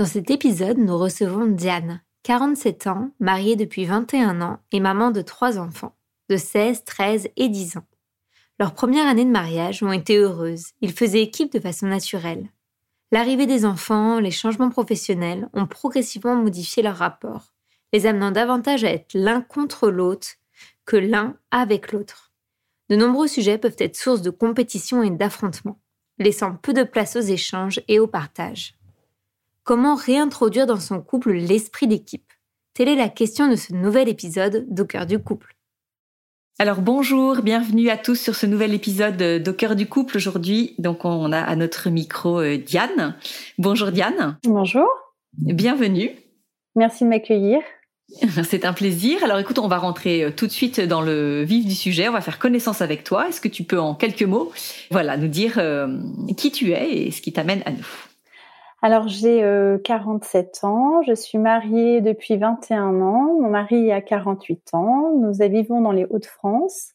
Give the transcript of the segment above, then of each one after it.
Dans cet épisode, nous recevons Diane, 47 ans, mariée depuis 21 ans et maman de trois enfants, de 16, 13 et 10 ans. Leurs premières années de mariage ont été heureuses, ils faisaient équipe de façon naturelle. L'arrivée des enfants, les changements professionnels ont progressivement modifié leur rapport, les amenant davantage à être l'un contre l'autre que l'un avec l'autre. De nombreux sujets peuvent être source de compétition et d'affrontement, laissant peu de place aux échanges et au partage. Comment réintroduire dans son couple l'esprit d'équipe? Telle est la question de ce nouvel épisode d'Au cœur du couple. Alors bonjour, bienvenue à tous sur ce nouvel épisode d'Au cœur du couple aujourd'hui. Donc on a à notre micro euh, Diane. Bonjour Diane. Bonjour. Bienvenue. Merci de m'accueillir. C'est un plaisir. Alors écoute, on va rentrer euh, tout de suite dans le vif du sujet. On va faire connaissance avec toi. Est-ce que tu peux en quelques mots, voilà, nous dire euh, qui tu es et ce qui t'amène à nous? Alors j'ai 47 euh, ans, je suis mariée depuis 21 ans, mon mari a 48 ans, nous vivons dans les Hauts-de-France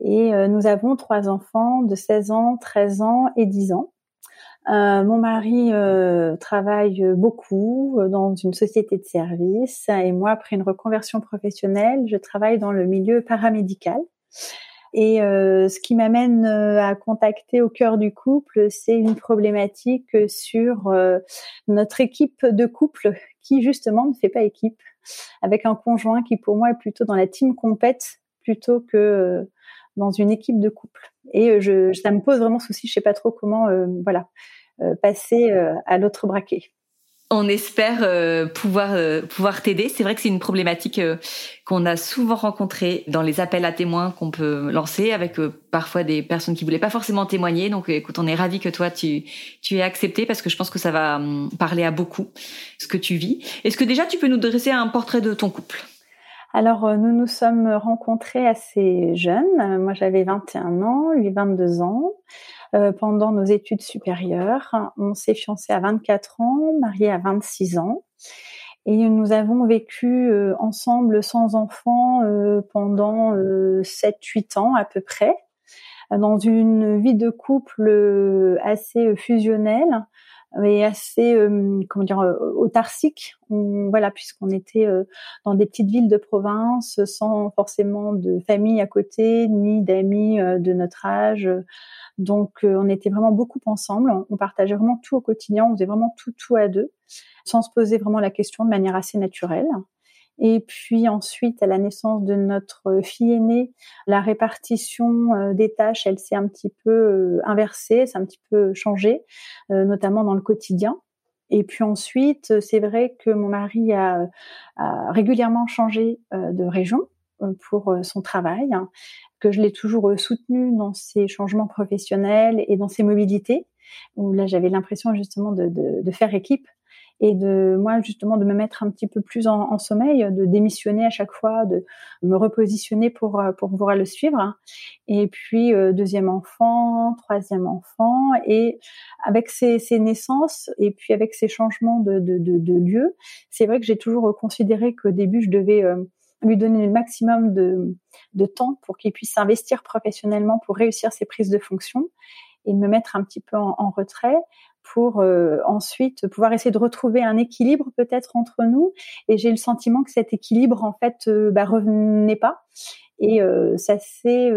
et euh, nous avons trois enfants de 16 ans, 13 ans et 10 ans. Euh, mon mari travaille beaucoup dans une société de services et moi, après une reconversion professionnelle, je travaille dans le milieu paramédical. Et euh, ce qui m'amène euh, à contacter au cœur du couple, c'est une problématique sur euh, notre équipe de couple qui justement ne fait pas équipe, avec un conjoint qui pour moi est plutôt dans la team compète plutôt que dans une équipe de couple. Et je, ça me pose vraiment souci, je sais pas trop comment, voilà, passer à l'autre braquet. On espère euh, pouvoir euh, pouvoir t'aider. C'est vrai que c'est une problématique euh, qu'on a souvent rencontrée dans les appels à témoins qu'on peut lancer avec parfois des personnes qui voulaient pas forcément témoigner. Donc écoute, on est ravi que toi tu tu aies accepté parce que je pense que ça va hum, parler à beaucoup ce que tu vis. Est-ce que déjà tu peux nous dresser un portrait de ton couple? Alors, nous nous sommes rencontrés assez jeunes. Moi, j'avais 21 ans, lui 22 ans. Euh, pendant nos études supérieures. On s'est fiancé à 24 ans, marié à 26 ans. Et nous avons vécu euh, ensemble sans enfants euh, pendant 7-8 ans à peu près, dans une vie de couple assez fusionnelle et assez comment dire autarcique voilà puisqu'on était dans des petites villes de province sans forcément de famille à côté ni d'amis de notre âge donc, euh, on était vraiment beaucoup ensemble. On, partageait vraiment tout au quotidien. On faisait vraiment tout, tout à deux, sans se poser vraiment la question de manière assez naturelle. Et puis ensuite, à la naissance de notre fille aînée, la répartition euh, des tâches, elle s'est un petit peu euh, inversée, c'est un petit peu changé, notamment dans le quotidien. Et puis ensuite, c'est vrai que mon mari a, régulièrement changé de région pour son travail que je l'ai toujours euh, soutenu dans ses changements professionnels et dans ses mobilités, où là j'avais l'impression justement de, faire équipe et de moi justement de me mettre un petit peu plus en, sommeil, de démissionner à chaque fois, de me repositionner pour euh, pour pouvoir le suivre. Et puis euh, deuxième enfant, troisième enfant, et avec ces, ces, naissances et puis avec ces changements de, de, de, de lieu, c'est vrai que j'ai toujours considéré qu'au début je devais lui donner le maximum de, de temps pour qu'il puisse s'investir professionnellement pour réussir ses prises de fonction et me mettre un petit peu en retrait pour euh, ensuite pouvoir essayer de retrouver un équilibre peut-être entre nous. Et j'ai le sentiment que cet équilibre en fait euh, bah, revenait pas. Et euh, ça c'est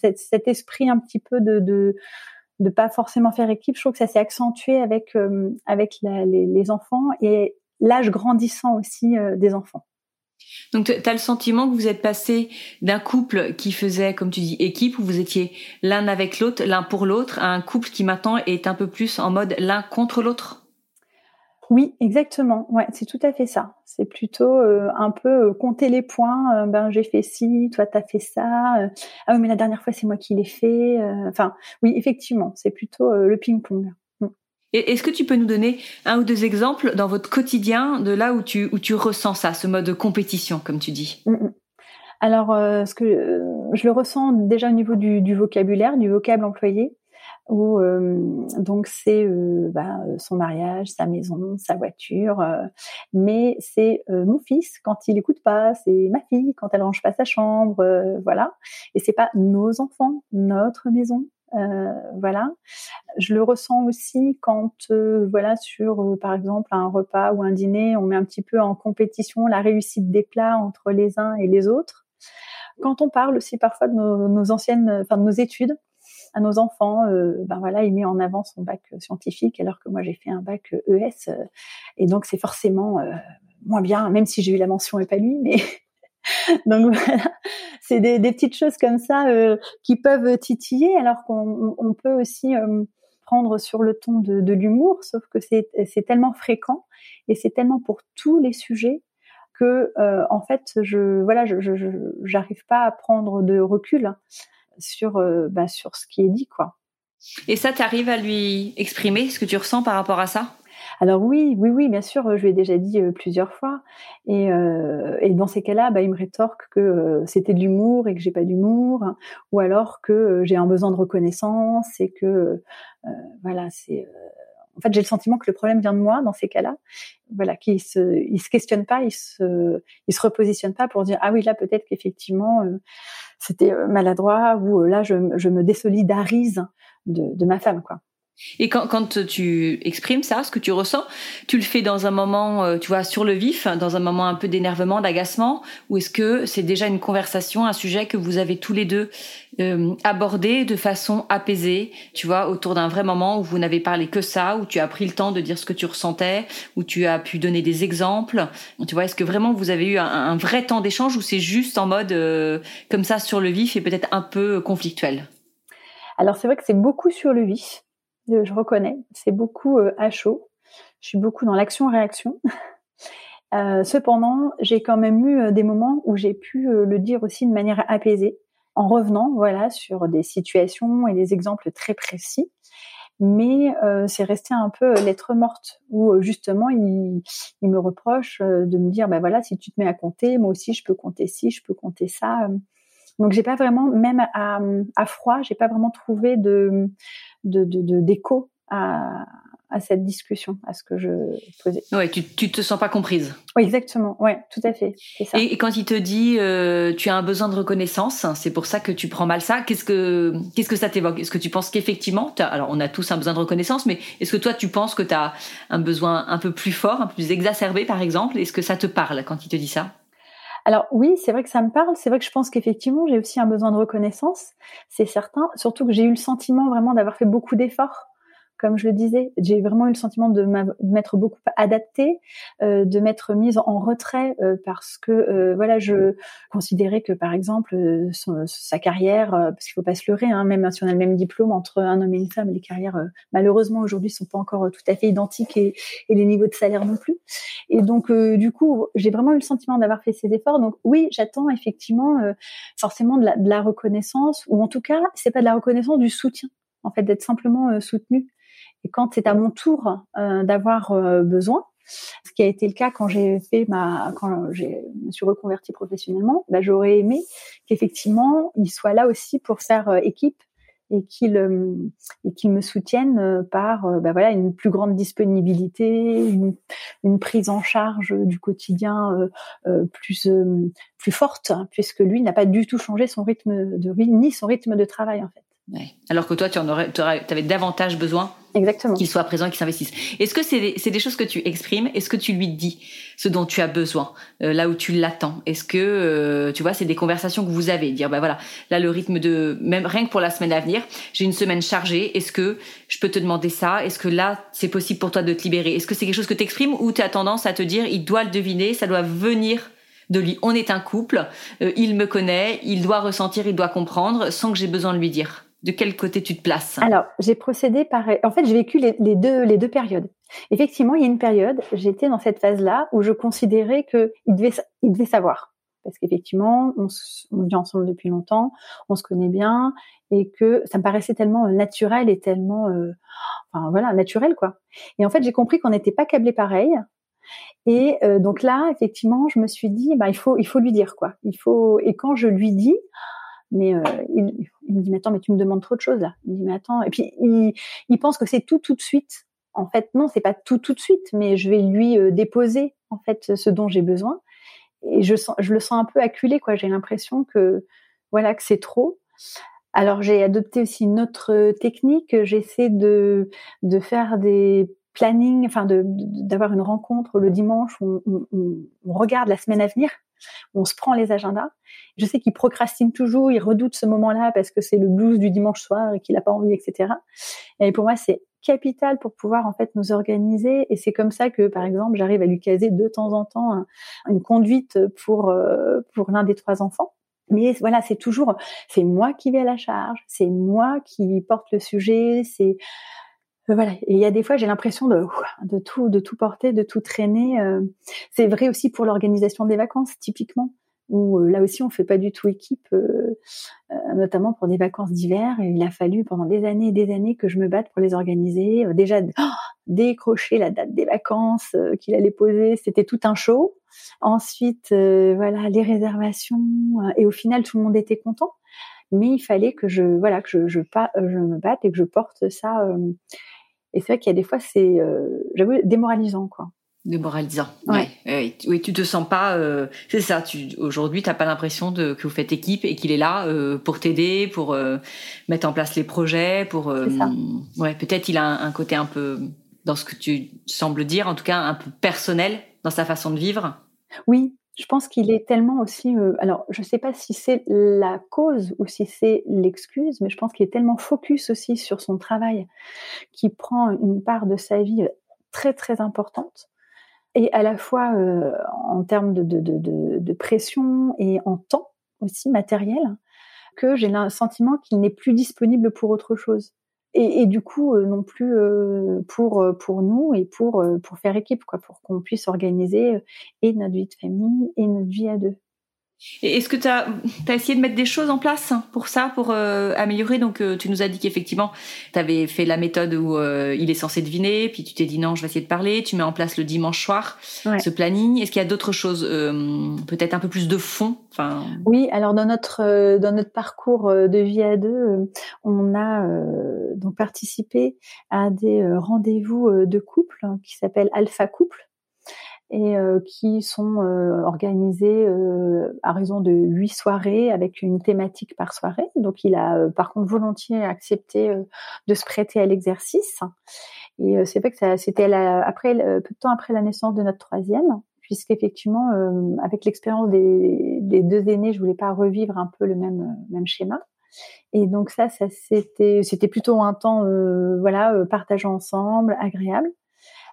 cet, cet, esprit un petit peu de, de de pas forcément faire équipe. Je trouve que ça s'est accentué avec avec la, les, les, enfants et l'âge grandissant aussi des enfants. Donc, tu as le sentiment que vous êtes passé d'un couple qui faisait, comme tu dis, équipe, où vous étiez l'un avec l'autre, l'un pour l'autre, à un couple qui maintenant est un peu plus en mode l'un contre l'autre? Oui, exactement. Ouais, c'est tout à fait ça. C'est plutôt euh, un peu euh, compter les points. Euh, ben, j'ai fait ci, toi, tu as fait ça. ah oui, mais la dernière fois, c'est moi qui l'ai fait. Enfin, oui, effectivement, c'est plutôt le ping-pong. Est-ce que tu peux nous donner un ou deux exemples dans votre quotidien de là où tu, où tu ressens ça, ce mode de compétition, comme tu dis? Mm, mm. Alors, euh, ce que euh, je le ressens déjà au niveau du, vocabulaire, du vocable employé, où euh, donc c'est bah, son mariage, sa maison, sa voiture, mais c'est mon fils quand il écoute pas, c'est ma fille quand elle range pas sa chambre, voilà. Et c'est pas nos enfants, notre maison, euh, voilà. Je le ressens aussi quand, euh, voilà, sur euh, par exemple un repas ou un dîner, on met un petit peu en compétition la réussite des plats entre les uns et les autres. Quand on parle aussi parfois de nos, anciennes, enfin de nos études, à nos enfants, ben voilà, il met en avant son bac scientifique alors que moi j'ai fait un bac ES et donc c'est forcément moins bien, même si j'ai eu la mention et pas lui, mais Donc voilà, c'est des, petites choses comme ça euh, qui peuvent titiller, alors qu'on on peut aussi euh, prendre sur le ton de, l'humour, sauf que c'est tellement fréquent et c'est tellement pour tous les sujets que euh, en fait je voilà j'arrive pas à prendre de recul sur bah, sur ce qui est dit quoi. Et ça, tu arrives à lui exprimer ce que tu ressens par rapport à ça? Alors oui, oui, oui, bien sûr, je lui ai déjà dit plusieurs fois. Et, euh, et dans ces cas-là, bah, il me rétorque que c'était de l'humour et que j'ai pas d'humour, ou alors que j'ai un besoin de reconnaissance et que voilà, c'est en fait, j'ai le sentiment que le problème vient de moi dans ces cas-là. Voilà, qu'il se, il se questionne pas, il se, il se repositionne pas pour dire ah oui là peut-être qu'effectivement c'était maladroit ou là je, je me désolidarise de, de ma femme quoi. Et quand, quand tu exprimes ça, ce que tu ressens, tu le fais dans un moment, euh, tu vois, sur le vif, dans un moment un peu d'énervement, d'agacement, ou est-ce que c'est déjà une conversation, un sujet que vous avez tous les deux euh, abordé de façon apaisée, tu vois, autour d'un vrai moment où vous n'avez parlé que ça, où tu as pris le temps de dire ce que tu ressentais, où tu as pu donner des exemples, tu vois, est-ce que vraiment vous avez eu un, vrai temps d'échange ou c'est juste en mode euh, comme ça sur le vif et peut-être un peu conflictuel? Alors c'est vrai que c'est beaucoup sur le vif je reconnais. C'est beaucoup euh, à chaud. Je suis beaucoup dans l'action-réaction. Euh, cependant, j'ai quand même eu euh, des moments où j'ai pu le dire aussi de manière apaisée, en revenant, voilà, sur des situations et des exemples très précis. Mais c'est resté un peu lettre morte, où justement il, il me reproche de me dire, bah voilà, si tu te mets à compter, moi aussi je peux compter ci, je peux compter ça. Donc j'ai pas vraiment, même à, à froid, j'ai pas vraiment trouvé de d'écho de, à, à cette discussion, à ce que je posais. Ouais, tu, tu te sens pas comprise. Oui, exactement. Ouais, tout à fait. Ça. Et, quand il te dit euh, tu as un besoin de reconnaissance, c'est pour ça que tu prends mal ça. Qu'est-ce que qu'est-ce que ça t'évoque? Est-ce que tu penses qu'effectivement, alors on a tous un besoin de reconnaissance, mais est-ce que toi tu penses que tu as un besoin un peu plus fort, un peu plus exacerbé par exemple? Est-ce que ça te parle quand il te dit ça? Alors oui, c'est vrai que ça me parle. C'est vrai que je pense qu'effectivement, j'ai aussi un besoin de reconnaissance. C'est certain. Surtout que j'ai eu le sentiment vraiment d'avoir fait beaucoup d'efforts comme je le disais, j'ai vraiment eu le sentiment de m'être beaucoup adaptée, euh, de m'être mise en retrait euh, parce que euh, voilà, je considérais que par exemple sa carrière, parce qu'il faut pas se leurrer, hein, même si on a le même diplôme entre un homme et une femme, les carrières malheureusement aujourd'hui sont pas encore tout à fait identiques et, et, les niveaux de salaire non plus. Et donc du coup, j'ai vraiment eu le sentiment d'avoir fait ces efforts. Donc oui, j'attends effectivement forcément de la, de la reconnaissance, ou en tout cas, c'est pas de la reconnaissance, du soutien en fait d'être simplement soutenu et quand c'est à mon tour euh, d'avoir euh, besoin, ce qui a été le cas quand j'ai fait ma, quand j'ai me suis reconvertie professionnellement, bah, j'aurais aimé qu'effectivement il soit là aussi pour faire euh, équipe et qu'ils et qu'ils me soutiennent par bah voilà une plus grande disponibilité, une, une prise en charge du quotidien plus plus forte, hein, puisque lui n'a pas du tout changé son rythme de vie ni son rythme de travail en fait. Alors que toi, tu en aurais, avais davantage besoin Exactement. qu'il soit présent, qu'il s'investisse. Est-ce que c'est des, des, choses que tu exprimes? Est-ce que tu lui dis ce dont tu as besoin, euh, là où tu l'attends? Est-ce que, euh, tu vois, c'est des conversations que vous avez Dire, bah voilà, là, le rythme de... Même rien que pour la semaine à venir, j'ai une semaine chargée. Est-ce que je peux te demander ça? Est-ce que là, c'est possible pour toi de te libérer? Est-ce que c'est quelque chose que tu exprimes ou tu as tendance à te dire, il doit le deviner, ça doit venir de lui? On est un couple, euh, il me connaît, il doit ressentir, il doit comprendre, sans que j'ai besoin de lui dire de quel côté tu te places? Alors, j'ai procédé par. En fait, j'ai vécu les, deux les deux périodes. Effectivement, il y a une période, j'étais dans cette phase-là où je considérais que il devait il devait savoir parce qu'effectivement, on, on vit ensemble depuis longtemps, on se connaît bien et que ça me paraissait tellement euh, naturel et tellement, euh, enfin voilà, naturel quoi. Et en fait, j'ai compris qu'on n'était pas câblés pareil. Et euh, donc là, effectivement, je me suis dit, bah il faut, il faut lui dire quoi. Il faut. Et quand je lui dis, mais euh, il, il, me dit, mais attends, mais tu me demandes trop de choses là. Il me dit, mais attends. Et puis, il, il pense que c'est tout tout de suite. En fait, non, c'est pas tout tout de suite, mais je vais lui euh, déposer en fait ce dont j'ai besoin. Et je sens, je le sens un peu acculé, quoi. J'ai l'impression que, voilà, que c'est trop. Alors, j'ai adopté aussi une autre technique. J'essaie de, de faire des plannings, enfin, d'avoir une rencontre le dimanche on, on, on regarde la semaine à venir on se prend les agendas. Je sais qu'il procrastine toujours, il redoute ce moment-là parce que c'est le blues du dimanche soir et qu'il n'a pas envie, etc. Et pour moi, c'est capital pour pouvoir en fait nous organiser et c'est comme ça que par exemple j'arrive à lui caser de temps en temps une conduite pour euh, pour l'un des trois enfants mais voilà c'est toujours c'est moi qui vais à la charge c'est moi qui porte le sujet c'est voilà. Et il y a des fois, j'ai l'impression de, tout, porter, de tout traîner. Euh. C'est vrai aussi pour l'organisation des vacances, typiquement, où euh, là aussi, on fait pas du tout équipe, notamment pour des vacances d'hiver. Il a fallu pendant des années et des années que je me batte pour les organiser. déjà, oh, décrocher la date des vacances qu'il allait poser, c'était tout un show. Ensuite, voilà, les réservations. et au final, tout le monde était content mais il fallait que je voilà que je me batte et que je porte ça et c'est vrai qu'il y a des fois, c'est, euh, j'avoue, démoralisant, quoi. Démoralisant. Ouais. Oui, tu te sens pas. Euh, c'est ça. Tu aujourd'hui, t'as pas l'impression de que vous faites équipe et qu'il est là euh, pour t'aider, pour mettre en place les projets, pour. Ça. Ouais, peut-être il a un, un, côté un peu dans ce que tu sembles dire, en tout cas un peu personnel dans sa façon de vivre. Oui, je pense qu'il est tellement aussi. Euh, alors, je ne sais pas si c'est la cause ou si c'est l'excuse, mais je pense qu'il est tellement focus aussi sur son travail, qui prend une part de sa vie très très importante, et à la fois euh, en termes de, de, de, de, pression et en temps aussi matériel, que j'ai le sentiment qu'il n'est plus disponible pour autre chose et, du coup euh, non plus euh, pour euh, pour nous et pour pour faire équipe quoi pour qu'on puisse organiser et notre vie de famille et notre vie à deux. Est-ce que tu as, as, essayé de mettre des choses en place pour ça, pour euh, améliorer? Donc, euh, tu nous as dit qu'effectivement, tu avais fait la méthode où euh, il est censé deviner, puis tu t'es dit non, je vais essayer de parler. Tu mets en place le dimanche soir ouais. ce planning. Est-ce qu'il y a d'autres choses, peut-être un peu plus de fond? Enfin... Oui, alors dans notre dans notre parcours de vie à deux, on a donc participé à des rendez-vous de couple hein, qui s'appellent Alpha Couple et euh, qui sont euh, organisées euh, à raison de huit soirées avec une thématique par soirée. Donc il a par contre volontiers accepté de se prêter à l'exercice. Et c'est vrai que c'était après peu de temps après la naissance de notre troisième, puisqu'effectivement avec l'expérience des, des, deux aînés, je voulais pas revivre un peu le même même schéma. Et donc ça, ça c'était c'était plutôt un temps voilà partageant ensemble, agréable.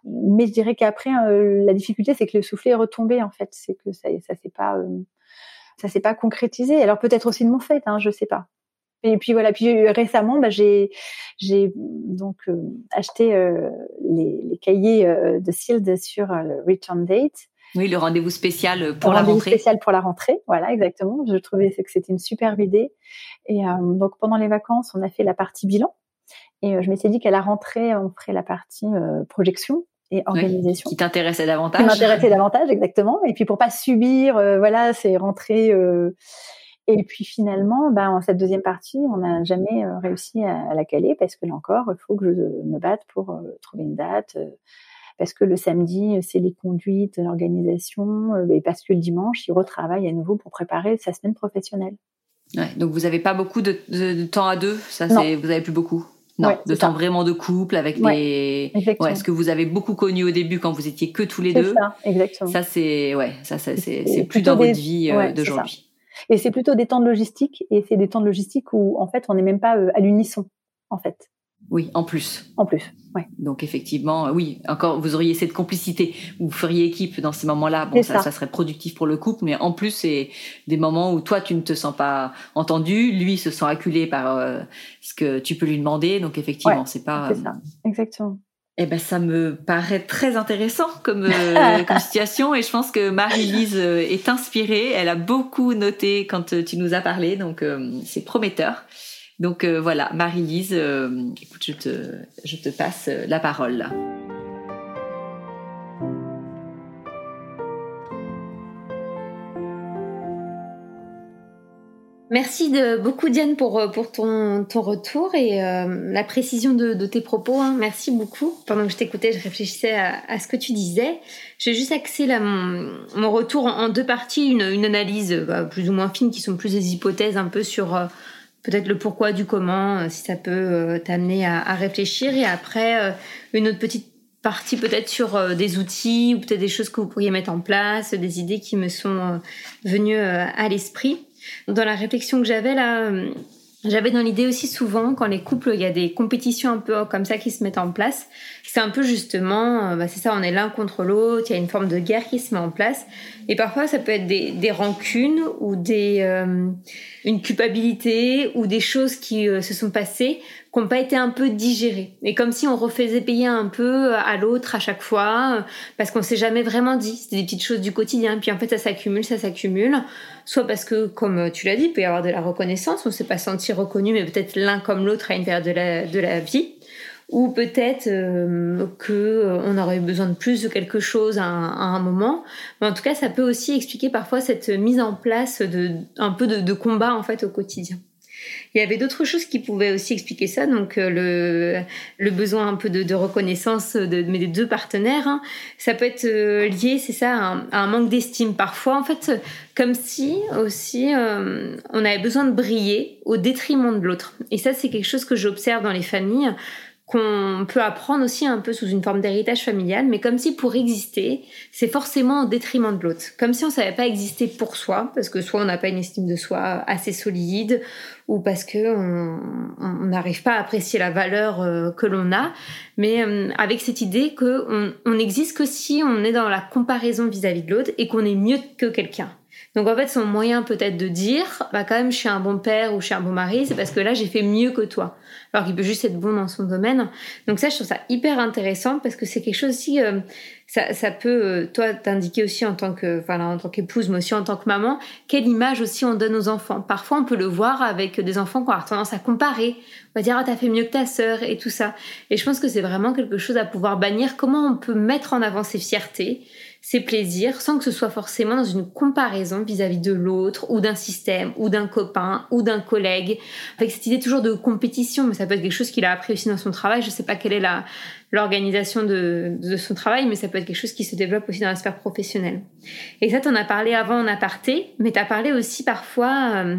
Mais je dirais qu'après, euh, la difficulté, c'est que le soufflet est retombé en fait. C'est que ça, ça s'est pas, euh, ça s'est pas concrétisé. Alors peut-être aussi de mon fait, hein, je sais pas. Et puis voilà. Puis euh, récemment, bah, j'ai, j'ai donc acheté les, les, cahiers de Sild sur le return date. Oui, le rendez-vous spécial pour le la rentrée. spécial pour la rentrée, voilà, exactement. Je trouvais que c'était une superbe idée. Et donc pendant les vacances, on a fait la partie bilan. Et je m'étais dit qu'à la rentrée, on ferait la partie projection et organisation. qui t'intéressait davantage. Qui m'intéressait davantage, exactement. Et puis pour pas subir, euh, voilà, c'est rentrer. Euh, Et puis finalement, bah, en cette deuxième partie, on n'a jamais réussi à, la caler parce que là encore, il faut que je me batte pour trouver une date. parce que le samedi, c'est les conduites, l'organisation, et parce que le dimanche, il retravaille à nouveau pour préparer sa semaine professionnelle. Ouais, donc vous n'avez pas beaucoup de, temps à deux, ça vous avez plus beaucoup. Non, de temps vraiment de couple avec les. Ouais, ce que vous avez beaucoup connu au début quand vous étiez que tous les deux. Ça, exactement. Ça c'est ouais, ça, c'est plus dans votre vie euh, d'aujourd'hui. Et c'est plutôt des temps de logistique et c'est des temps de logistique où en fait on n'est même pas euh, à l'unisson en fait. Oui, en plus. En plus, ouais. Donc effectivement, oui, encore, vous auriez cette complicité, vous feriez équipe dans ces moments-là. Bon, ça, ça, serait productif pour le couple, mais en plus, c'est des moments où toi, tu ne te sens pas entendu, lui se sent acculé par euh, ce que tu peux lui demander. Donc effectivement, c'est pas. C'est ça, exactement. Eh ben, ça me paraît très intéressant comme, euh, comme situation et je pense que Marie-Lise euh, est inspirée. Elle a beaucoup noté quand tu nous as parlé, donc c'est prometteur. Donc euh, voilà, Marie-Lise, euh, écoute, je te, passe euh, la parole. Merci beaucoup Diane pour, ton, retour et la précision de, tes propos. Hein. Merci beaucoup. Pendant que je t'écoutais, je réfléchissais à, ce que tu disais. J'ai juste axé mon, retour en, deux parties, une, une analyse bah, plus ou moins fine qui sont plus des hypothèses un peu sur peut-être le pourquoi du comment, euh, si ça peut euh, t'amener à, réfléchir. Et après, euh, une autre petite partie peut-être sur des outils ou peut-être des choses que vous pourriez mettre en place, des idées qui me sont venues à l'esprit. Dans la réflexion que j'avais là, j'avais dans l'idée aussi souvent quand les couples, il y a des compétitions un peu comme ça qui se mettent en place. C'est un peu justement, bah c'est ça, on est l'un contre l'autre, il y a une forme de guerre qui se met en place. Et parfois, ça peut être des, des rancunes ou des, euh, une culpabilité ou des choses qui euh, se sont passées qui n'ont pas été un peu digérées. Et comme si on refaisait payer un peu à l'autre à chaque fois, euh, parce qu'on s'est jamais vraiment dit. C'était des petites choses du quotidien. Puis en fait, ça s'accumule, ça s'accumule. Soit parce que, comme tu l'as dit, il peut y avoir de la reconnaissance, on ne s'est pas senti reconnu, mais peut-être l'un comme l'autre à une période de la, de la vie ou peut-être euh, que euh, on aurait besoin de plus de quelque chose à un, moment. Mais en tout cas, ça peut aussi expliquer parfois cette mise en place de un peu de, de combat en fait au quotidien. Il y avait d'autres choses qui pouvaient aussi expliquer ça, donc euh, le, le besoin un peu de, de reconnaissance de, mes deux partenaires, hein. ça peut être euh, lié, c'est ça, à un, un manque d'estime. Parfois, en fait, comme si aussi on avait besoin de briller au détriment de l'autre. Et ça, c'est quelque chose que j'observe dans les familles qu'on peut apprendre aussi un peu sous une forme d'héritage familial, mais comme si pour exister, c'est forcément au détriment de l'autre. Comme si on savait pas exister pour soi, parce que soit on n'a pas une estime de soi assez solide, ou parce que on n'arrive pas à apprécier la valeur euh, que l'on a, mais euh, avec cette idée qu'on on n'existe que si on est dans la comparaison vis-à-vis de l'autre et qu'on est mieux que quelqu'un. Donc en fait, son moyen peut-être de dire, bah quand même, je suis un bon père ou je suis un bon mari, c'est parce que là, j'ai fait mieux que toi. Alors qu'il peut juste être bon dans son domaine. Donc ça, je trouve ça hyper intéressant parce que c'est quelque chose aussi, euh, ça, peut, euh, toi, t'indiquer aussi en tant que, enfin, en tant qu'épouse, mais aussi en tant que maman, quelle image aussi on donne aux enfants. Parfois, on peut le voir avec des enfants qui ont tendance à comparer. Va dire, ah, t'as fait mieux que ta sœur et tout ça. Et je pense que c'est vraiment quelque chose à pouvoir bannir. Comment on peut mettre en avant ses fiertés ses plaisirs sans que ce soit forcément dans une comparaison vis-à-vis de l'autre ou d'un système ou d'un copain ou d'un collègue avec cette idée toujours de compétition mais ça peut être quelque chose qu'il a appris aussi dans son travail je sais pas quelle est la l'organisation de, de son travail mais ça peut être quelque chose qui se développe aussi dans la sphère professionnelle et ça t'en as parlé avant en aparté mais t'as parlé aussi parfois euh,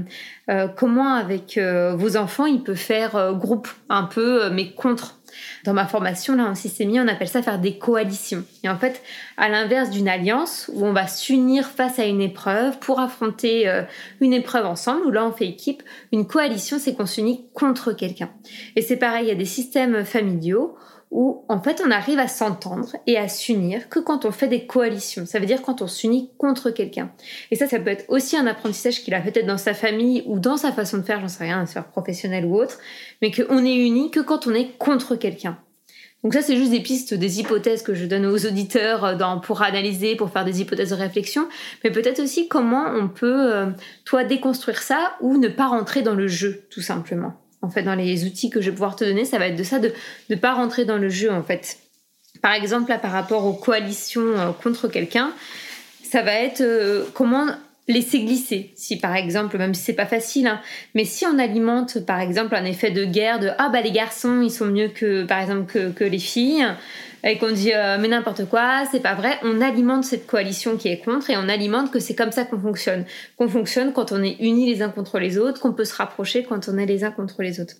euh, comment avec euh, vos enfants il peut faire groupe un peu mais contre? Dans ma formation, là, en systémie, on appelle ça faire des coalitions. Et en fait, à l'inverse d'une alliance où on va s'unir face à une épreuve pour affronter euh, une épreuve ensemble, où là, on fait équipe, une coalition, c'est qu'on s'unit contre quelqu'un. Et c'est pareil, il y a des systèmes familiaux où en fait on arrive à s'entendre et à s'unir que quand on fait des coalitions. Ça veut dire quand on s'unit contre quelqu'un. Et ça, ça peut être aussi un apprentissage qu'il a peut-être dans sa famille ou dans sa façon de faire, j'en sais rien, dans sphère professionnelle ou autre, mais qu'on est uni que quand on est contre quelqu'un. Donc ça, c'est juste des pistes, des hypothèses que je donne aux auditeurs euh, dans, pour analyser, pour faire des hypothèses de réflexion, mais peut-être aussi comment on peut, euh, toi, déconstruire ça ou ne pas rentrer dans le jeu, tout simplement en fait, dans les outils que je vais pouvoir te donner, ça va être de ça, de ne pas rentrer dans le jeu, en fait. Par exemple, là, par rapport aux coalitions euh, contre quelqu'un, ça va être euh, comment laisser glisser. Si par exemple, même si c'est pas facile, hein, mais si on alimente par exemple un effet de guerre de ah bah les garçons ils sont mieux que par exemple que, que les filles et qu'on dit euh, mais n'importe quoi, c'est pas vrai, on alimente cette coalition qui est contre et on alimente que c'est comme ça qu'on fonctionne, qu'on fonctionne quand on est unis les uns contre les autres, qu'on peut se rapprocher quand on est les uns contre les autres.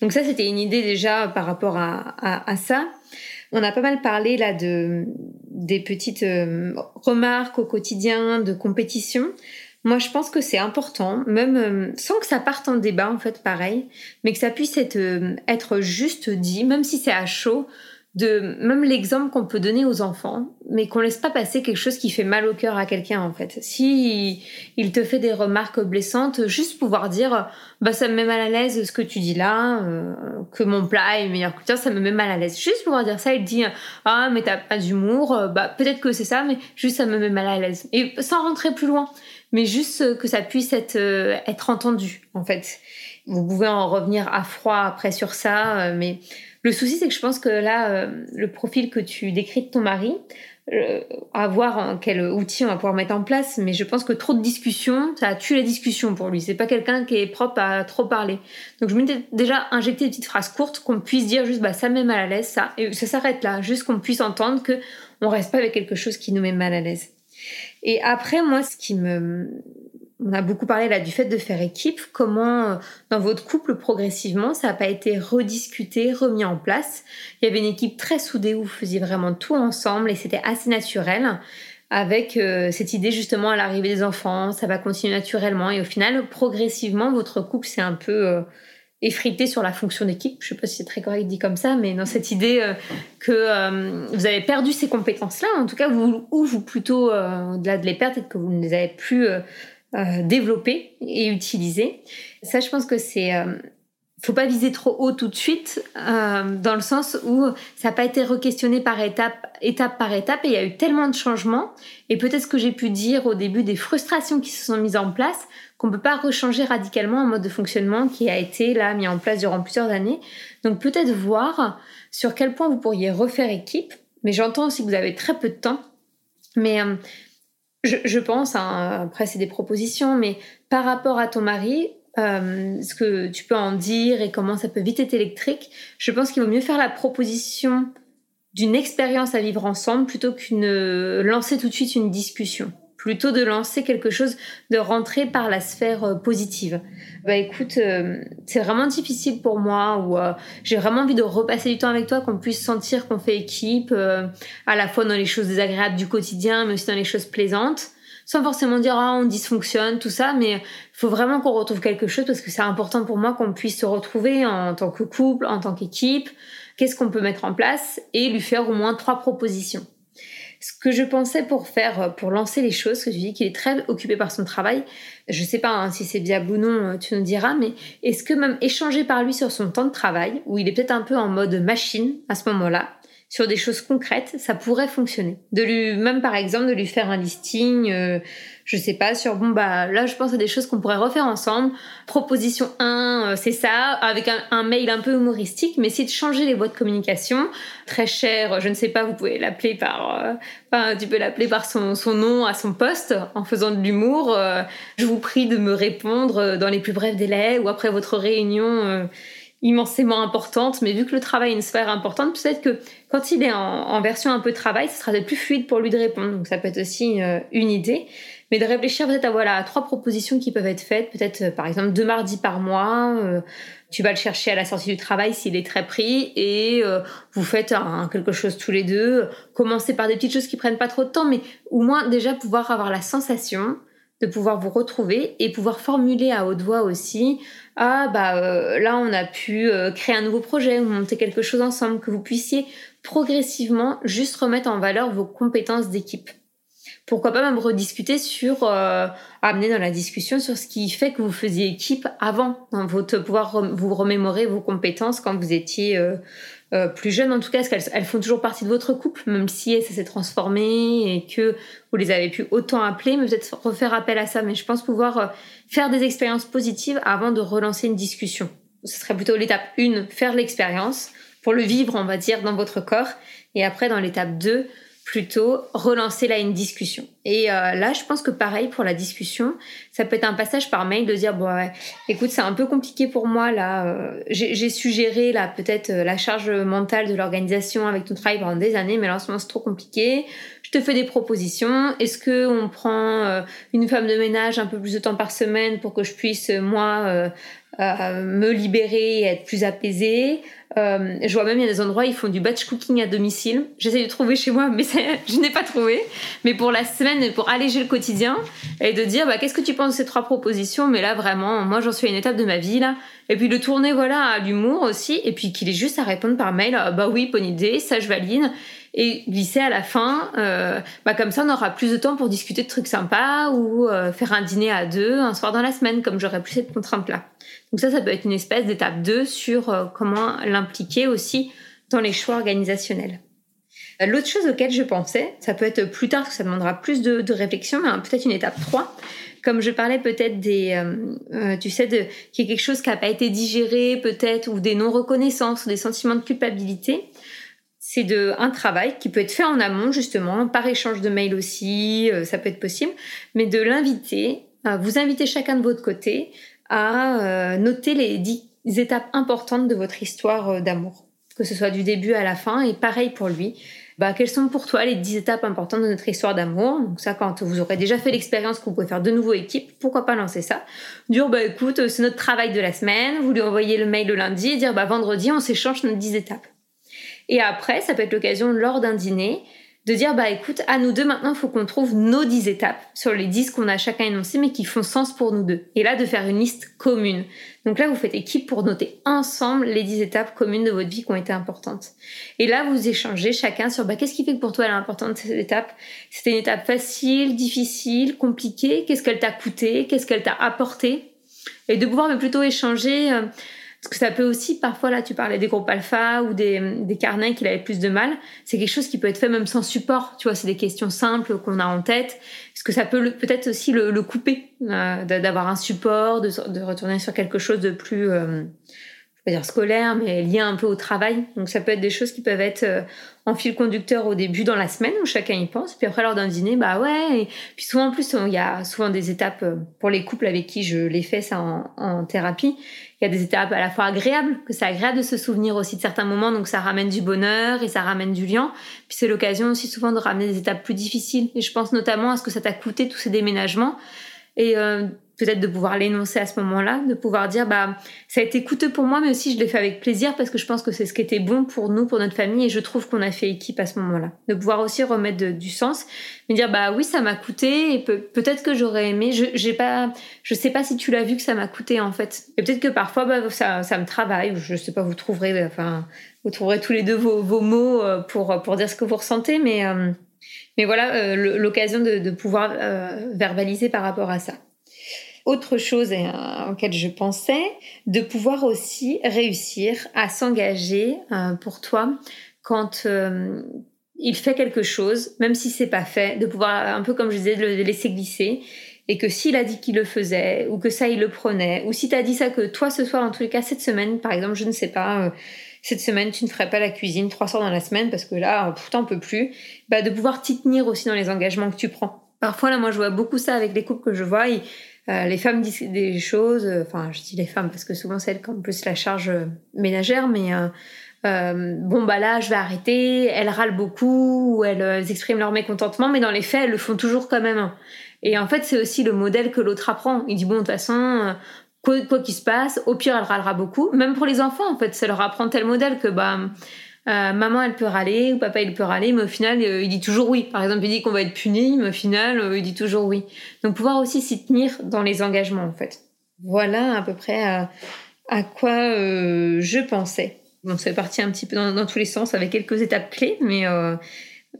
Donc ça c'était une idée déjà par rapport à, à, ça. On a pas mal parlé là de des petites euh, remarques au quotidien de compétition. Moi, je pense que c'est important, même euh, sans que ça parte en débat, en fait, pareil, mais que ça puisse être, être juste dit, même si c'est à chaud, de même l'exemple qu'on peut donner aux enfants, mais qu'on laisse pas passer quelque chose qui fait mal au cœur à quelqu'un en fait. Si il te fait des remarques blessantes, juste pouvoir dire bah ça me met mal à l'aise ce que tu dis là, euh, que mon plat est meilleur que toi, ça me met mal à l'aise. Juste pouvoir dire ça, il dit ah mais t'as pas d'humour, bah peut-être que c'est ça, mais juste ça me met mal à l'aise. Et sans rentrer plus loin, mais juste que ça puisse être euh, entendu en fait. Vous pouvez en revenir à froid après sur ça, euh, mais le souci, c'est que je pense que là, euh, le profil que tu décris de ton mari, euh, à voir quel outil on va pouvoir mettre en place, mais je pense que trop de discussions, ça tue la discussion pour lui. C'est pas quelqu'un qui est propre à trop parler. Donc je me dis déjà injecter des petites phrases courtes qu'on puisse dire juste bah ça me met mal à l'aise ça et ça s'arrête là, juste qu'on puisse entendre que on reste pas avec quelque chose qui nous met mal à l'aise. Et après moi ce qui me on a beaucoup parlé là du fait de faire équipe. Comment, euh, dans votre couple, progressivement, ça n'a pas été rediscuté, remis en place? Il y avait une équipe très soudée où vous faisiez vraiment tout ensemble et c'était assez naturel. Avec euh, cette idée justement à l'arrivée des enfants, ça va continuer naturellement et au final, progressivement, votre couple s'est un peu euh, effrité sur la fonction d'équipe. Je sais pas si c'est très correct dit comme ça, mais dans cette idée que vous avez perdu ces compétences-là, en tout cas, ou vous plutôt, au-delà de les perdre, peut-être que vous ne les avez plus euh, développer et utiliser. Ça, je pense que c'est euh, faut pas viser trop haut tout de suite, euh, dans le sens où ça n'a pas été re-questionné par étape, étape par étape, et il y a eu tellement de changements, et peut-être que j'ai pu dire au début des frustrations qui se sont mises en place, qu'on peut pas rechanger radicalement un mode de fonctionnement qui a été là mis en place durant plusieurs années. Donc peut-être voir sur quel point vous pourriez refaire équipe, mais j'entends aussi que vous avez très peu de temps, mais euh, je, pense, hein, après c'est des propositions, mais par rapport à ton mari, euh, ce que tu peux en dire et comment ça peut vite être électrique, je pense qu'il vaut mieux faire la proposition d'une expérience à vivre ensemble plutôt qu'une lancer tout de suite une discussion plutôt de lancer quelque chose, de rentrer par la sphère euh, positive. Bah écoute, euh, c'est vraiment difficile pour moi ou euh, j'ai vraiment envie de repasser du temps avec toi, qu'on puisse sentir qu'on fait équipe, à la fois dans les choses désagréables du quotidien, mais aussi dans les choses plaisantes, sans forcément dire ah on dysfonctionne tout ça, mais il faut vraiment qu'on retrouve quelque chose parce que c'est important pour moi qu'on puisse se retrouver en tant que couple, en tant qu'équipe. Qu'est-ce qu'on peut mettre en place et lui faire au moins trois propositions ce que je pensais pour faire, euh, pour lancer les choses, que tu dis qu'il est très occupé par son travail, je sais pas hein, si c'est bien ou non, euh, tu nous diras, mais est-ce que même échanger par lui sur son temps de travail, où il est peut-être un peu en mode machine à ce moment-là, sur des choses concrètes, ça pourrait fonctionner. De lui, même par exemple, de lui faire un listing, euh, je sais pas, sur bon bah là je pense à des choses qu'on pourrait refaire ensemble. Proposition 1, euh, c'est ça, avec un, mail un peu humoristique, mais c'est de changer les voies de communication. Très cher, je ne sais pas, vous pouvez l'appeler par, euh, enfin, tu peux l'appeler par son, son nom à son poste en faisant de l'humour. je vous prie de me répondre dans les plus brefs délais ou après votre réunion immensément importante, mais vu que le travail est une sphère importante, peut-être que quand il est en, version un peu travail, ce sera peut-être plus fluide pour lui de répondre. Donc ça peut être aussi euh, une idée. Mais de réfléchir peut-être à voilà trois propositions qui peuvent être faites, peut-être euh, par exemple deux mardis par mois. Euh, tu vas le chercher à la sortie du travail s'il est très pris et vous faites quelque chose tous les deux. Commencez par des petites choses qui prennent pas trop de temps, mais au moins déjà pouvoir avoir la sensation de pouvoir vous retrouver et pouvoir formuler à haute voix aussi ah bah euh, là on a pu euh, créer un nouveau projet ou monter quelque chose ensemble que vous puissiez progressivement juste remettre en valeur vos compétences d'équipe. Pourquoi pas même rediscuter sur euh, amener dans la discussion sur ce qui fait que vous faisiez équipe avant votre pouvoir vous remémorer vos compétences quand vous étiez euh, plus jeunes en tout cas, est-ce qu'elles elles font toujours partie de votre couple, même si ça s'est transformé et que vous les avez pu autant appeler, mais peut-être refaire appel à ça. Mais je pense pouvoir euh, faire des expériences positives avant de relancer une discussion. Ce serait plutôt l'étape 1, faire l'expérience pour le vivre, on va dire, dans votre corps. Et après, dans l'étape 2, plutôt relancer là une discussion. Et euh, là, je pense que pareil pour la discussion, ça peut être un passage par mail de dire bon, ouais, écoute, c'est un peu compliqué pour moi là. Euh, j'ai suggéré là peut-être euh, la charge mentale de l'organisation avec ton travail pendant des années, mais là en ce moment c'est trop compliqué. Je te fais des propositions. Est-ce que on prend une femme de ménage un peu plus de temps par semaine pour que je puisse moi me libérer et être plus apaisée? Je vois même il y a des endroits ils font du batch cooking à domicile. J'essaie de trouver chez moi, mais je n'ai pas trouvé. Mais pour la semaine, pour alléger le quotidien et de dire bah, qu'est-ce que tu penses de ces trois propositions? Mais là vraiment, moi j'en suis à une étape de ma vie là. Et puis le tourner voilà à l'humour aussi, et puis qu'il ait juste à répondre par mail. Ah, bah oui, bonne idée, ça je valide et glisser à la fin. Euh, bah comme ça, on aura plus de temps pour discuter de trucs sympas ou euh, faire un dîner à deux un soir dans la semaine, comme j'aurais plus cette contrainte-là. Donc ça, ça peut être une espèce d'étape 2 sur euh, comment l'impliquer aussi dans les choix organisationnels. Euh, l'autre chose auquel je pensais, ça peut être plus tard, parce que ça demandera plus de, réflexion, mais peut-être une étape 3, comme je parlais peut-être des, euh, tu sais, de, qu'il y a quelque chose qui n'a pas été digéré peut-être, ou des non-reconnaissances, ou des sentiments de culpabilité, c'est de un travail qui peut être fait en amont justement, par échange de mails aussi, ça peut être possible, mais de l'inviter, vous inviter chacun de votre côté à euh, noter les dix étapes importantes de votre histoire euh, d'amour, que ce soit du début à la fin, et pareil pour lui. Bah, quelles sont pour toi les dix étapes importantes de notre histoire d'amour? Donc ça, quand vous aurez déjà fait l'expérience que vous faire de nouveau équipe, pourquoi pas lancer ça? Dire, bah écoute, c'est notre travail de la semaine, vous lui envoyez le mail le lundi dire, bah vendredi, on s'échange nos dix étapes. Et après, ça peut être l'occasion lors d'un dîner de dire bah écoute, à nous deux maintenant, faut qu'on trouve nos dix étapes sur les dix qu'on a chacun énoncé mais qui font sens pour nous deux. Et là, de faire une liste commune. Donc là, vous faites équipe pour noter ensemble les dix étapes communes de votre vie qui ont été importantes. Et là, vous échangez chacun sur bah, qu'est-ce qui fait que pour toi elle est importante cette étape? C'était une étape facile, difficile, compliquée? Qu'est-ce qu'elle t'a coûté? Qu'est-ce qu'elle t'a apporté? Et de pouvoir mais plutôt échanger. Euh, parce que ça peut aussi, parfois, là, tu parlais des groupes alpha ou des, des carnets qu'il avait plus de mal. C'est quelque chose qui peut être fait même sans support. Tu vois, c'est des questions simples qu'on a en tête. Parce que ça peut peut-être aussi le, le couper, euh, d'avoir un support, de, de, retourner sur quelque chose de plus, euh, je vais dire scolaire, mais lié un peu au travail. Donc ça peut être des choses qui peuvent être euh, en fil conducteur au début dans la semaine où chacun y pense, puis après lors d'un dîner, bah ouais. Et puis souvent en plus, il y a souvent des étapes euh, pour les couples avec qui je l'ai fait ça en, en thérapie. Il y a des étapes à la fois agréables, que c'est agréable de se souvenir aussi de certains moments, donc ça ramène du bonheur et ça ramène du lien. Puis c'est l'occasion aussi souvent de ramener des étapes plus difficiles. Et je pense notamment à ce que ça t'a coûté tous ces déménagements. Et euh, peut-être de pouvoir l'énoncer à ce moment-là, de pouvoir dire bah ça a été coûteux pour moi, mais aussi je l'ai fait avec plaisir parce que je pense que c'est ce qui était bon pour nous, pour notre famille, et je trouve qu'on a fait équipe à ce moment-là. De pouvoir aussi remettre du sens, mais dire bah oui ça m'a coûté et peut, être que j'aurais aimé. Je j'ai pas, je sais pas si tu l'as vu que ça m'a coûté en fait. Et peut-être que parfois bah, ça ça me travaille. Je sais pas, vous trouverez enfin vous trouverez tous les deux vos, vos mots euh, pour pour dire ce que vous ressentez, mais euh, mais voilà euh, l'occasion de, de pouvoir verbaliser par rapport à ça autre chose en laquelle je pensais, de pouvoir aussi réussir à s'engager euh, pour toi quand euh, il fait quelque chose, même si c'est pas fait, de pouvoir un peu comme je disais, de le laisser glisser et que s'il a dit qu'il le faisait ou que ça il le prenait ou si tu as dit ça que toi ce soir en tous les cas cette semaine par exemple je ne sais pas euh, cette semaine tu ne ferais pas la cuisine trois soirs dans la semaine parce que là pourtant on peut plus bah de pouvoir t'y tenir aussi dans les engagements que tu prends. Parfois là moi je vois beaucoup ça avec les couples que je vois euh, les femmes disent des choses, euh, enfin je dis les femmes parce que souvent c'est elles qui ont plus la charge euh, ménagère, mais bon bah là je vais arrêter, elles râlent beaucoup ou elles expriment leur mécontentement, mais dans les faits elles le font toujours quand même. Et en fait c'est aussi le modèle que l'autre apprend. Il dit bon de toute façon quoi qu'il se passe, au pire elle râlera beaucoup. Même pour les enfants en fait, ça leur apprend tel modèle que bah euh, maman elle peut râler ou papa il peut râler, mais au final euh, il dit toujours oui. Par exemple, il dit qu'on va être puni, mais au final euh, il dit toujours oui. Donc pouvoir aussi s'y tenir dans les engagements en fait. Voilà à peu près à, quoi je pensais. Bon, c'est parti un petit peu dans, tous les sens avec quelques étapes clés, mais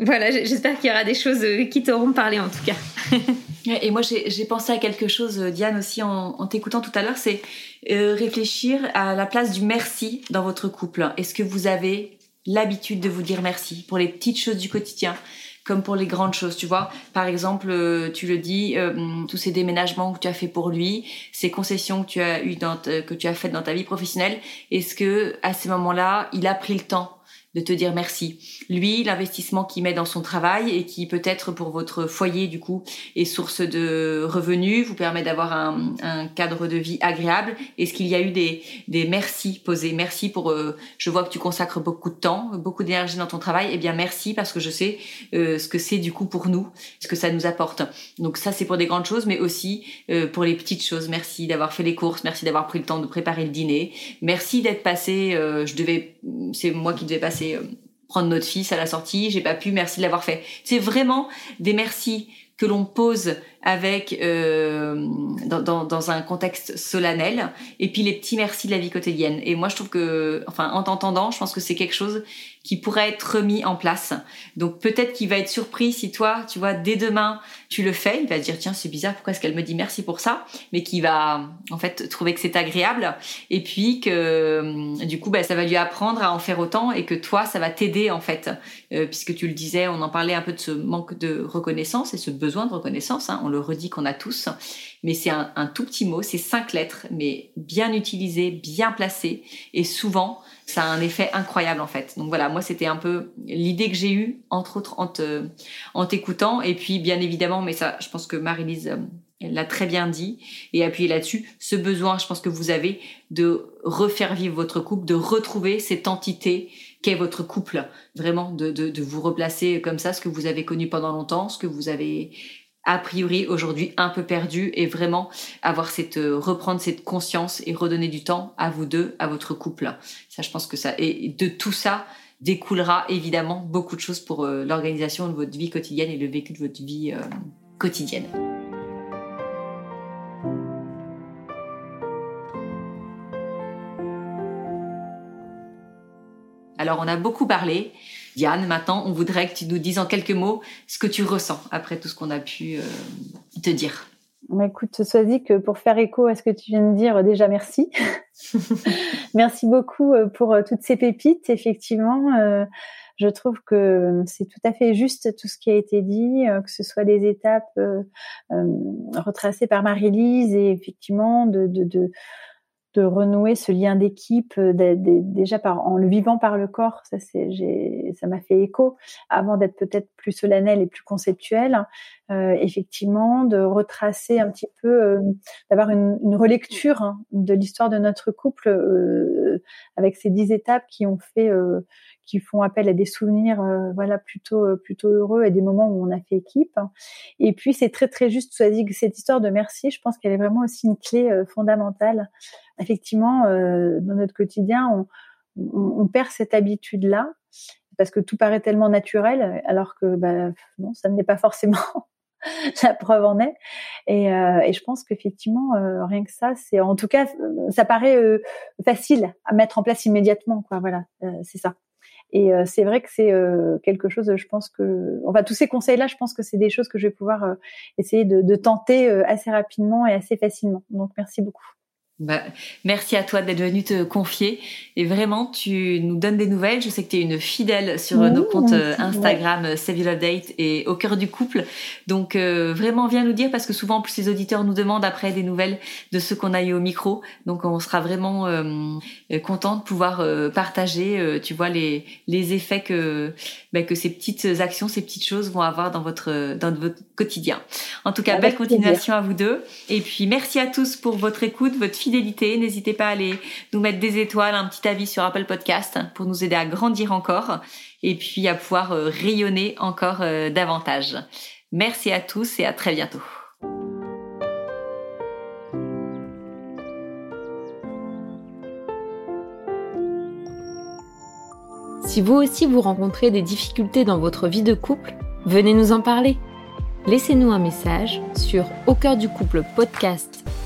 voilà, j'espère qu'il y aura des choses qui t'auront parlé en tout cas. Et moi, j'ai pensé à quelque chose, Diane, aussi en, en t'écoutant tout à l'heure, c'est réfléchir à la place du merci dans votre couple. Est-ce que vous avez l'habitude de vous dire merci pour les petites choses du quotidien comme pour les grandes choses, tu vois. Par exemple, euh, tu le dis, euh, tous ces déménagements que tu as fait pour lui, ces concessions que tu as eu dans que tu as faites dans ta vie professionnelle, est-ce que à ces moments-là, il a pris le temps de te dire merci. Lui, l'investissement qu'il met dans son travail et qui peut-être pour votre foyer du coup est source de revenus, vous permet d'avoir un, cadre de vie agréable. Est-ce qu'il y a eu des, des merci posés? Merci pour, euh, je vois que tu consacres beaucoup de temps, beaucoup d'énergie dans ton travail. Eh bien merci parce que je sais euh, ce que c'est du coup pour nous, ce que ça nous apporte. Donc ça c'est pour des grandes choses, mais aussi euh, pour les petites choses. Merci d'avoir fait les courses, merci d'avoir pris le temps de préparer le dîner, merci d'être passé. je devais, c'est moi qui devais passer c'est euh, prendre notre fils à la sortie, j'ai pas pu, merci de l'avoir fait. C'est vraiment des merci que l'on pose avec euh, dans, dans, un contexte solennel et puis les petits merci de la vie quotidienne et moi je trouve que enfin en t'entendant je pense que c'est quelque chose qui pourrait être remis en place. Donc peut-être qu'il va être surpris si toi tu vois dès demain tu le fais. Il va dire tiens c'est bizarre pourquoi est-ce qu'elle me dit merci pour ça? Mais qui va en fait trouver que c'est agréable. Et puis que du coup bah, ça va lui apprendre à en faire autant et que toi ça va t'aider en fait. Euh, puisque tu le disais on en parlait un peu de ce manque de reconnaissance et ce besoin de reconnaissance hein, on le redit qu'on a tous, mais c'est un, tout petit mot, c'est cinq lettres, mais bien utilisé, bien placé, et souvent, ça a un effet incroyable en fait. Donc voilà, moi c'était un peu l'idée que j'ai eue, entre autres en, t'écoutant, et puis bien évidemment, mais ça, je pense que Marie-Lise l'a très bien dit et appuyé là-dessus, ce besoin, je pense que vous avez de refaire vivre votre couple, de retrouver cette entité qu'est votre couple, vraiment de, de, vous replacer comme ça, ce que vous avez connu pendant longtemps, ce que vous avez a priori aujourd'hui un peu perdu et vraiment avoir cette euh, reprendre cette conscience et redonner du temps à vous deux, à votre couple. Ça, je pense que ça et de tout ça découlera évidemment beaucoup de choses pour euh, l'organisation de votre vie quotidienne et le vécu de votre vie euh, quotidienne. Alors on a beaucoup parlé Diane, maintenant, on voudrait que tu nous dises en quelques mots ce que tu ressens après tout ce qu'on a pu euh, te dire. Bah, écoute, sois dit que pour faire écho à ce que tu viens de dire, déjà merci. merci beaucoup euh, pour euh, toutes ces pépites. Effectivement, je trouve que c'est tout à fait juste tout ce qui a été dit, que ce soit des étapes retracées par Marie-Lise et effectivement de, de de renouer ce lien d'équipe euh, déjà en le vivant par le corps ça c'est ça m'a fait écho avant d'être peut-être plus solennel et plus conceptuel euh, effectivement de retracer un petit peu euh, d'avoir une, relecture hein, de l'histoire de notre couple avec ces dix étapes qui ont fait qui font appel à des souvenirs voilà plutôt plutôt heureux et des moments où on a fait équipe et puis c'est très très juste cette histoire de merci je pense qu'elle est vraiment aussi une clé fondamentale effectivement, euh, dans notre quotidien, on, perd cette habitude-là parce que tout paraît tellement naturel, alors que bah, non, ça n'est pas forcément. la preuve en est. Et, euh, je pense qu'effectivement, euh, rien que ça, c'est en tout cas, ça paraît facile à mettre en place immédiatement. Quoi, voilà, c'est ça. Et c'est vrai que c'est quelque chose, je pense que, enfin, tous ces conseils-là, je pense que c'est des choses que je vais pouvoir essayer de tenter assez rapidement et assez facilement. Donc, merci beaucoup. Bah, merci à toi d'être venu te confier. Et vraiment, tu nous donnes des nouvelles. Je sais que tu es une fidèle sur nos comptes euh, Instagram, ouais. Euh, Date et au cœur du couple. Donc, euh, vraiment, viens nous dire parce que souvent, plus les auditeurs nous demandent après des nouvelles de ceux qu'on a eu au micro. Donc, on sera vraiment euh, content de pouvoir partager, tu vois, les, les effets que, bah, que ces petites actions, ces petites choses vont avoir dans votre, dans votre quotidien. En tout cas, belle continuation à vous deux. Et puis, merci à tous pour votre écoute, votre fidélité. N'hésitez pas à aller nous mettre des étoiles, un petit avis sur Apple Podcast pour nous aider à grandir encore et puis à pouvoir euh, rayonner encore euh, davantage. Merci à tous et à très bientôt. Si vous aussi vous rencontrez des difficultés dans votre vie de couple, venez nous en parler. Laissez-nous un message sur au cœur du couple podcast